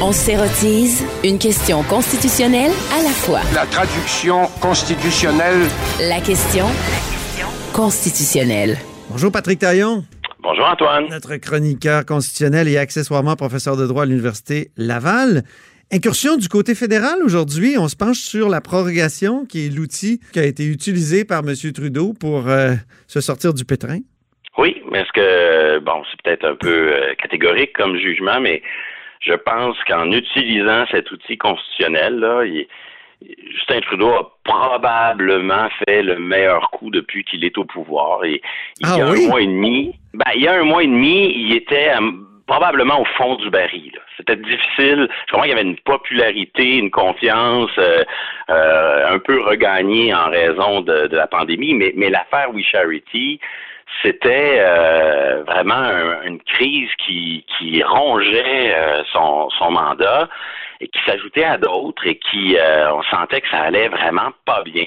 On s'érotise une question constitutionnelle à la fois. La traduction constitutionnelle. La question constitutionnelle. Bonjour Patrick Taillon. Bonjour Antoine. Notre chroniqueur constitutionnel et accessoirement professeur de droit à l'Université Laval. Incursion du côté fédéral aujourd'hui, on se penche sur la prorogation qui est l'outil qui a été utilisé par M. Trudeau pour euh, se sortir du pétrin. Oui, mais est-ce que, bon, c'est peut-être un peu euh, catégorique comme jugement, mais je pense qu'en utilisant cet outil constitutionnel, là, Justin Trudeau a probablement fait le meilleur coup depuis qu'il est au pouvoir. Et il y a ah un mois et demi, ben, il y a un mois et demi, il était probablement au fond du baril. C'était difficile. Je crois qu'il y avait une popularité, une confiance euh, euh, un peu regagnée en raison de, la pandémie, mais, mais l'affaire We Charity, c'était euh, vraiment une crise qui, rongeait euh, son, son mandat et qui s'ajoutait à d'autres et qui euh, on sentait que ça allait vraiment pas bien.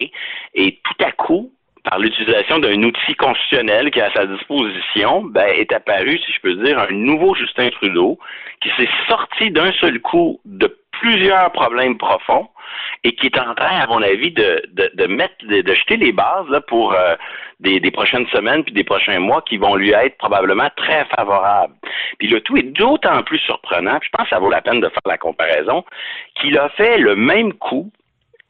Et tout à coup, par l'utilisation d'un outil constitutionnel qui est à sa disposition, ben, est apparu, si je peux dire, un nouveau Justin Trudeau qui s'est sorti d'un seul coup de plusieurs problèmes profonds et qui est en train, à mon avis, de, de, mettre, de, jeter les bases là, pour euh, des, des, prochaines semaines puis des prochains mois qui vont lui être probablement très favorables. Puis le tout est d'autant plus surprenant, puis je pense que ça vaut la peine de faire la comparaison, qu'il a fait le même coup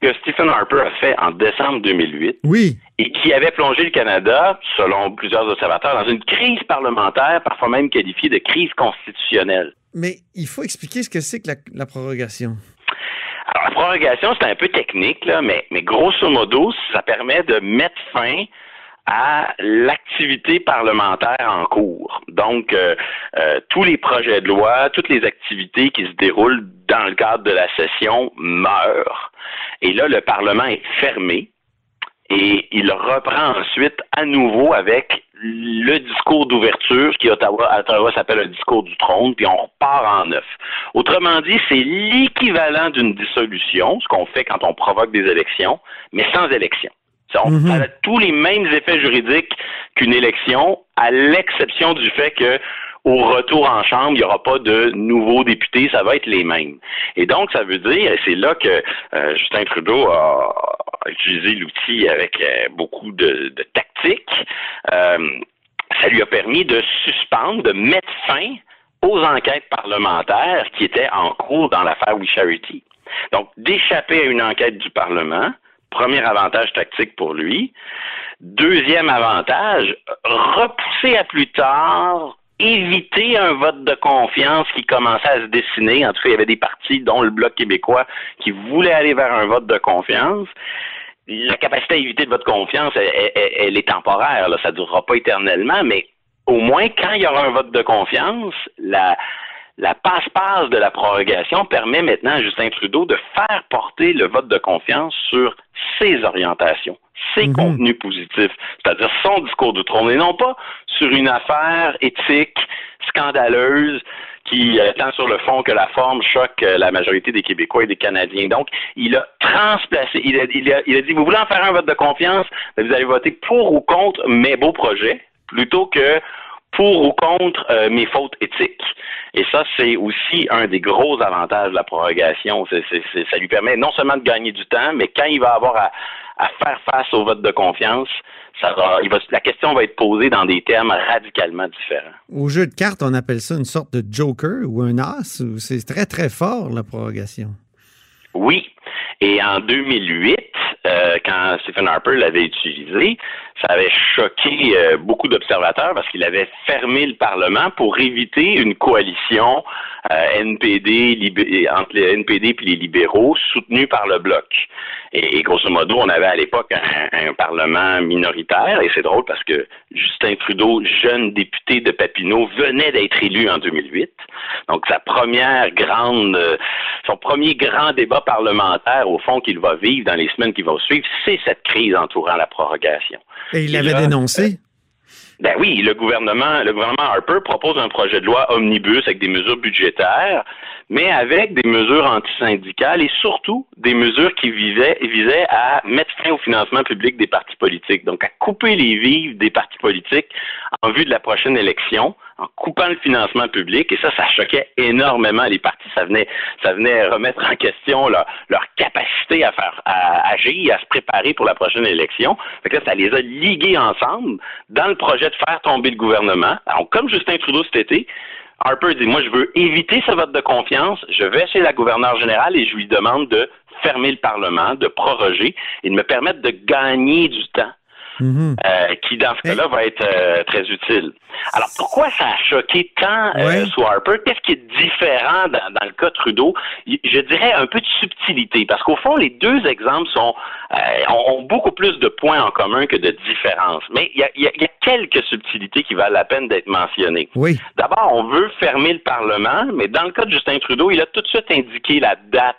que Stephen Harper a fait en décembre 2008. Oui. Et qui avait plongé le Canada, selon plusieurs observateurs, dans une crise parlementaire, parfois même qualifiée de crise constitutionnelle. Mais il faut expliquer ce que c'est que la prorogation. Alors, la prorogation, c'est un peu technique, là, mais, grosso modo, ça permet de mettre fin à l'activité parlementaire en cours. Donc, euh, euh, tous les projets de loi, toutes les activités qui se déroulent dans le cadre de la session meurent. Et là, le Parlement est fermé et il reprend ensuite à nouveau avec le discours d'ouverture, qui à Ottawa, s'appelle un discours du trône, puis on repart en neuf. Autrement dit, c'est l'équivalent d'une dissolution, ce qu'on fait quand on provoque des élections, mais sans élection. On mhm. a tous les mêmes effets juridiques qu'une élection, à l'exception du fait que au retour en Chambre, il n'y aura pas de nouveaux députés, ça va être les mêmes. Et donc, ça veut dire, et c'est là que euh, Justin Trudeau a, utilisé l'outil avec euh, beaucoup de, de tactique, euh, ça lui a permis de suspendre, de mettre fin aux enquêtes parlementaires qui étaient en cours dans l'affaire We Charity. Donc, d'échapper à une enquête du Parlement, premier avantage tactique pour lui. Deuxième avantage, repousser à plus tard éviter un vote de confiance qui commençait à se dessiner. En tout cas, il y avait des partis, dont le Bloc québécois, qui voulaient aller vers un vote de confiance. La capacité à éviter de confiance, elle, est temporaire, là, ça ne durera pas éternellement, mais au moins, quand il y aura un vote de confiance, la, la passe-passe de la prorogation permet maintenant à Justin Trudeau de faire porter le vote de confiance sur ses orientations, ses mhm. contenus positifs, c'est-à-dire son discours de trône, et non pas sur une affaire éthique scandaleuse qui, euh, tant sur le fond que la forme, choque euh, la majorité des Québécois et des Canadiens. Donc, il a transplacé, il a, il a, il a dit, vous voulez en faire un vote de confiance, vous allez voter pour ou contre mes beaux projets, plutôt que pour ou contre euh, mes fautes éthiques. Et ça, c'est aussi un des gros avantages de la prorogation. ça lui permet non seulement de gagner du temps, mais quand il va avoir à, faire face au vote de confiance, ça la question va être posée dans des termes radicalement différents. Au jeu de cartes, on appelle ça une sorte de joker ou un as. C'est très, très fort, la prorogation. Oui. Et en 2008, euh, quand Stephen Harper l'avait utilisé, ça avait choqué euh, beaucoup d'observateurs parce qu'il avait fermé le Parlement pour éviter une coalition euh, NPD entre les NPD et les libéraux soutenue par le bloc. Et, grosso modo, on avait à l'époque un, Parlement minoritaire et c'est drôle parce que Justin Trudeau, jeune député de Papineau, venait d'être élu en 2008. Donc sa première grande, son premier grand débat parlementaire au fond qu'il va vivre dans les semaines qui vont suivre, c'est cette crise entourant la prorogation. Et il l'avait dénoncé. Ben oui, le gouvernement, Harper propose un projet de loi omnibus avec des mesures budgétaires, mais avec des mesures antisyndicales et surtout des mesures qui visaient, visaient à mettre fin au financement public des partis politiques, donc à couper les vives des partis politiques en vue de la prochaine élection en coupant le financement public, et ça, ça choquait énormément les partis. Ça venait, ça venait remettre en question leur, capacité à faire, à agir, à se préparer pour la prochaine élection. Fait que ça les a ligués ensemble dans le projet de faire tomber le gouvernement. Alors, comme Justin Trudeau cet été, Harper dit, moi, je veux éviter ce vote de confiance. Je vais chez la gouverneure générale et je lui demande de fermer le Parlement, de proroger et de me permettre de gagner du temps. Mhm. Euh, qui dans ce cas-là va être euh, très utile. Alors pourquoi ça a choqué tant euh, Harper? Qu'est-ce qui est différent dans, le cas Trudeau? Je dirais un peu de subtilité, parce qu'au fond les deux exemples sont ont, beaucoup plus de points en commun que de différences. Mais il y a, quelques subtilités qui valent la peine d'être mentionnées. Oui. D'abord, on veut fermer le Parlement, mais dans le cas de Justin Trudeau, il a tout de suite indiqué la date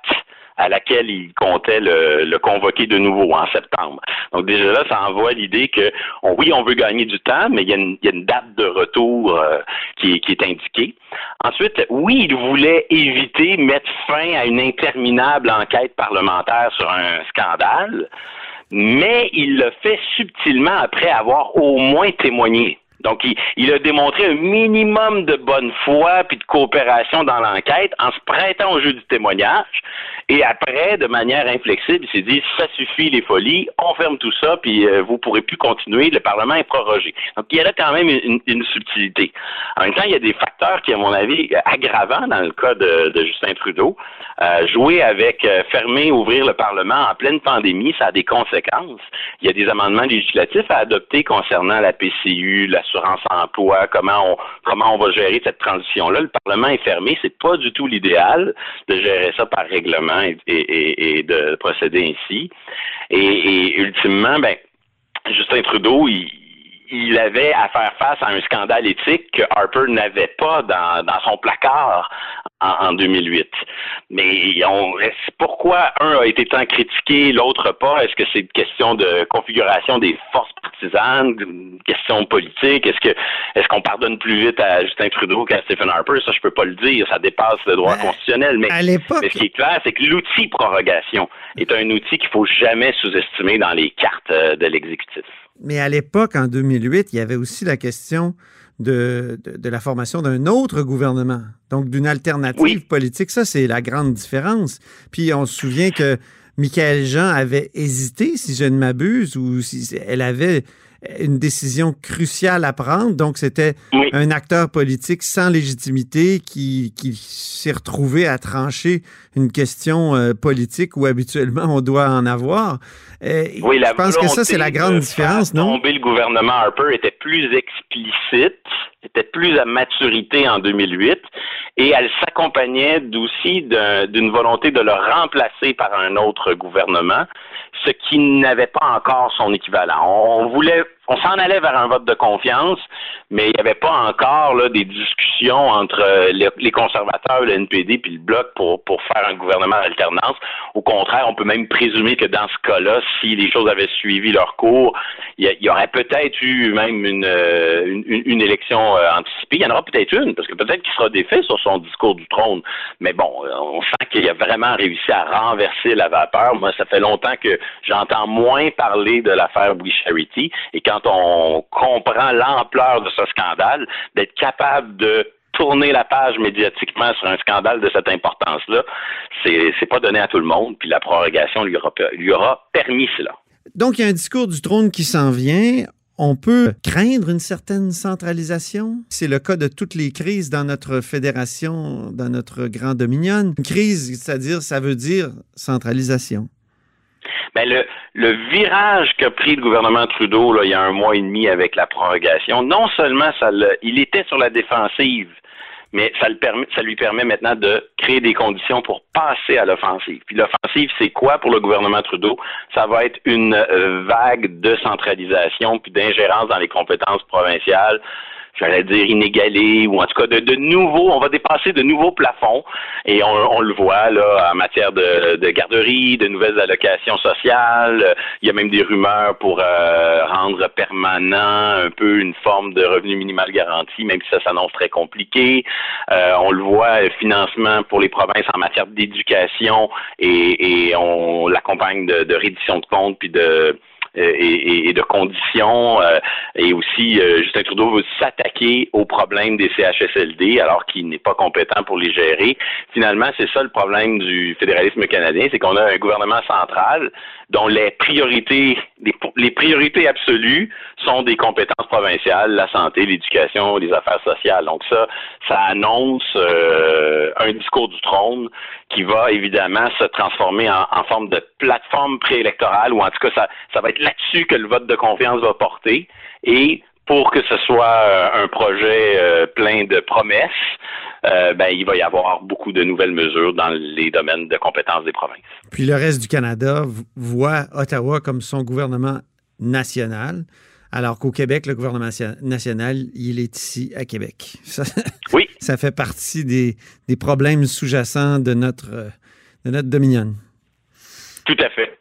à laquelle il comptait le, convoquer de nouveau en septembre. Donc déjà là, ça envoie l'idée que oui, on veut gagner du temps, mais il y a une, date de retour euh, qui, est indiquée. Ensuite, oui, il voulait éviter mettre fin à une interminable enquête parlementaire sur un scandale, mais il le fait subtilement après avoir au moins témoigné. Donc, il, a démontré un minimum de bonne foi puis de coopération dans l'enquête en se prêtant au jeu du témoignage. Et après, de manière inflexible, il s'est dit ça suffit les folies, on ferme tout ça, puis euh, vous pourrez plus continuer. Le Parlement est prorogé. Donc, il y a quand même une, subtilité. En même temps, il y a des facteurs qui, à mon avis, aggravants dans le cas de, Justin Trudeau. Euh, jouer avec euh, fermer, ouvrir le Parlement en pleine pandémie, ça a des conséquences. Il y a des amendements législatifs à adopter concernant la PCU, la l'assurance-emploi, comment on, comment on va gérer cette transition-là. Le Parlement est fermé, c'est pas du tout l'idéal de gérer ça par règlement et, de procéder ainsi. Et, ultimement, ben, Justin Trudeau, il, avait à faire face à un scandale éthique que Harper n'avait pas dans, dans son placard en, 2008. Mais on, pourquoi un a été tant critiqué, l'autre pas? Est-ce que c'est une question de configuration des forces partisanes, une question politique? Est-ce que est-ce qu'on pardonne plus vite à Justin Trudeau qu'à Stephen Harper? Ça, je peux pas le dire. Ça dépasse le droit ben, constitutionnel. Mais, mais, ce qui est clair, c'est que l'outil prorogation est un outil qu'il faut jamais sous-estimer dans les cartes euh, de l'exécutif. Mais à l'époque, en 2008, il y avait aussi la question de, de, la formation d'un autre gouvernement, donc d'une alternative politique. Ça, c'est la grande différence. Puis on se souvient que Michael Jean avait hésité, si je ne m'abuse, ou si elle avait une décision cruciale à prendre. Donc, c'était un acteur politique sans légitimité qui, qui s'est retrouvé à trancher une question euh, politique où habituellement on doit en avoir. Euh, oui, je pense que ça, c'est la grande différence, non? Tomber le gouvernement Harper était plus explicite, était plus à maturité en 2008 et elle s'accompagnait aussi d'une volonté de le remplacer par un autre gouvernement ce qui n'avait pas encore son équivalent. On voulait, on s'en allait vers un vote de confiance, mais il n'y avait pas encore des discussions entre euh, les, conservateurs, le NPD puis le Bloc pour, faire un gouvernement d'alternance. Au contraire, on peut même présumer que dans ce cas-là, si les choses avaient suivi leur cours, il y, aurait peut-être eu même une, euh, une, élection euh, anticipée. Il y en aura peut-être une, parce que peut-être qu'il sera défait sur son discours du trône. Mais bon, on sent qu'il a vraiment réussi à renverser la vapeur. Moi, ça fait longtemps que j'entends moins parler de l'affaire We Charity. Et quand on comprend l'ampleur de ce scandale, d'être capable de tourner la page médiatiquement sur un scandale de cette importance-là, c'est, c'est pas donné à tout le monde, puis la prorogation lui aura, lui aura permis cela. Donc, il y a un discours du trône qui s'en vient. On peut craindre une certaine centralisation? C'est le cas de toutes les crises dans notre fédération, dans notre grand dominion. Une crise, c'est-à-dire, ça veut dire centralisation. Ben le, virage qu'a pris le gouvernement Trudeau il y a un mois et demi avec la prorogation, non seulement ça il était sur la défensive, mais ça, le permet, ça lui permet maintenant de créer des conditions pour passer à l'offensive. Puis l'offensive, c'est quoi pour le gouvernement Trudeau? Ça va être une euh, vague de centralisation puis d'ingérence dans les compétences provinciales j'allais dire inégalé ou en tout cas de, de nouveaux, on va dépasser de nouveaux plafonds et on, le voit là en matière de, de, garderie, de nouvelles allocations sociales. Il y a même des rumeurs pour euh, rendre permanent un peu une forme de revenu minimal garanti, même si ça s'annonce très compliqué. Euh, on le voit, financement pour les provinces en matière d'éducation et, et on l'accompagne de, de reddition de comptes puis de et, de conditions. et aussi, Justin Trudeau veut s'attaquer aux problèmes des CHSLD alors qu'il n'est pas compétent pour les gérer. Finalement, c'est ça le problème du fédéralisme canadien, c'est qu'on a un gouvernement central dont les priorités, les, priorités absolues sont des compétences provinciales, la santé, l'éducation, les affaires sociales. Donc ça, ça annonce euh, un discours du trône qui va évidemment se transformer en, forme de plateforme préélectorale, ou en tout cas, ça, ça va être là-dessus que le vote de confiance va porter. Et pour que ce soit euh, un projet euh, plein de promesses, euh, ben, il va y avoir beaucoup de nouvelles mesures dans les domaines de compétences des provinces. Puis le reste du Canada voit Ottawa comme son gouvernement national, alors qu'au Québec, le gouvernement national, il est ici à Québec. Ça, oui. Ça fait partie des, des problèmes sous-jacents de notre, de notre dominion. Tout à fait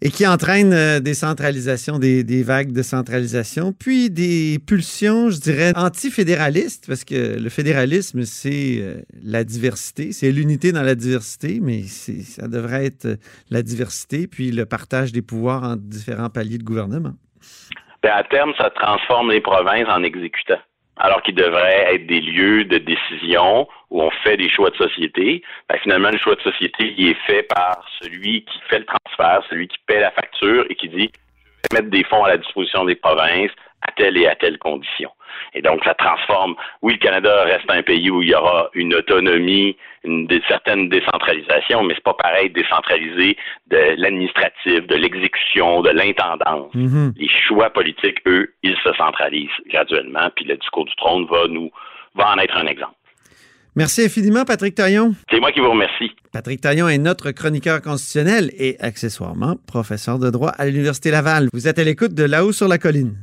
et qui entraîne euh, des centralisations, des, vagues de centralisation, puis des pulsions, je dirais, antifédéralistes, parce que le fédéralisme, c'est euh, la diversité, c'est l'unité dans la diversité, mais ça devrait être euh, la diversité, puis le partage des pouvoirs entre différents paliers de gouvernement. Ben, à terme, ça transforme les provinces en exécutants alors qu'ils devraient être des lieux de décision où on fait des choix de société. Ben, finalement, le choix de société, il est fait par celui qui fait le transfert, celui qui paie la facture et qui dit je vais mettre des fonds à la disposition des provinces à telle et à telle condition. Et donc, ça transforme. Oui, le Canada reste un pays où il y aura une autonomie, une, certaine décentralisation, mais c'est pas pareil décentraliser de l'administratif, de l'exécution, de l'intendance. Mm-hmm. Les choix politiques, eux, ils se centralisent graduellement, puis le discours du trône va nous va en être un exemple. Merci infiniment, Patrick Taillon. C'est moi qui vous remercie. Patrick Taillon est notre chroniqueur constitutionnel et accessoirement professeur de droit à l'Université Laval. Vous êtes à l'écoute de Là-haut sur la colline.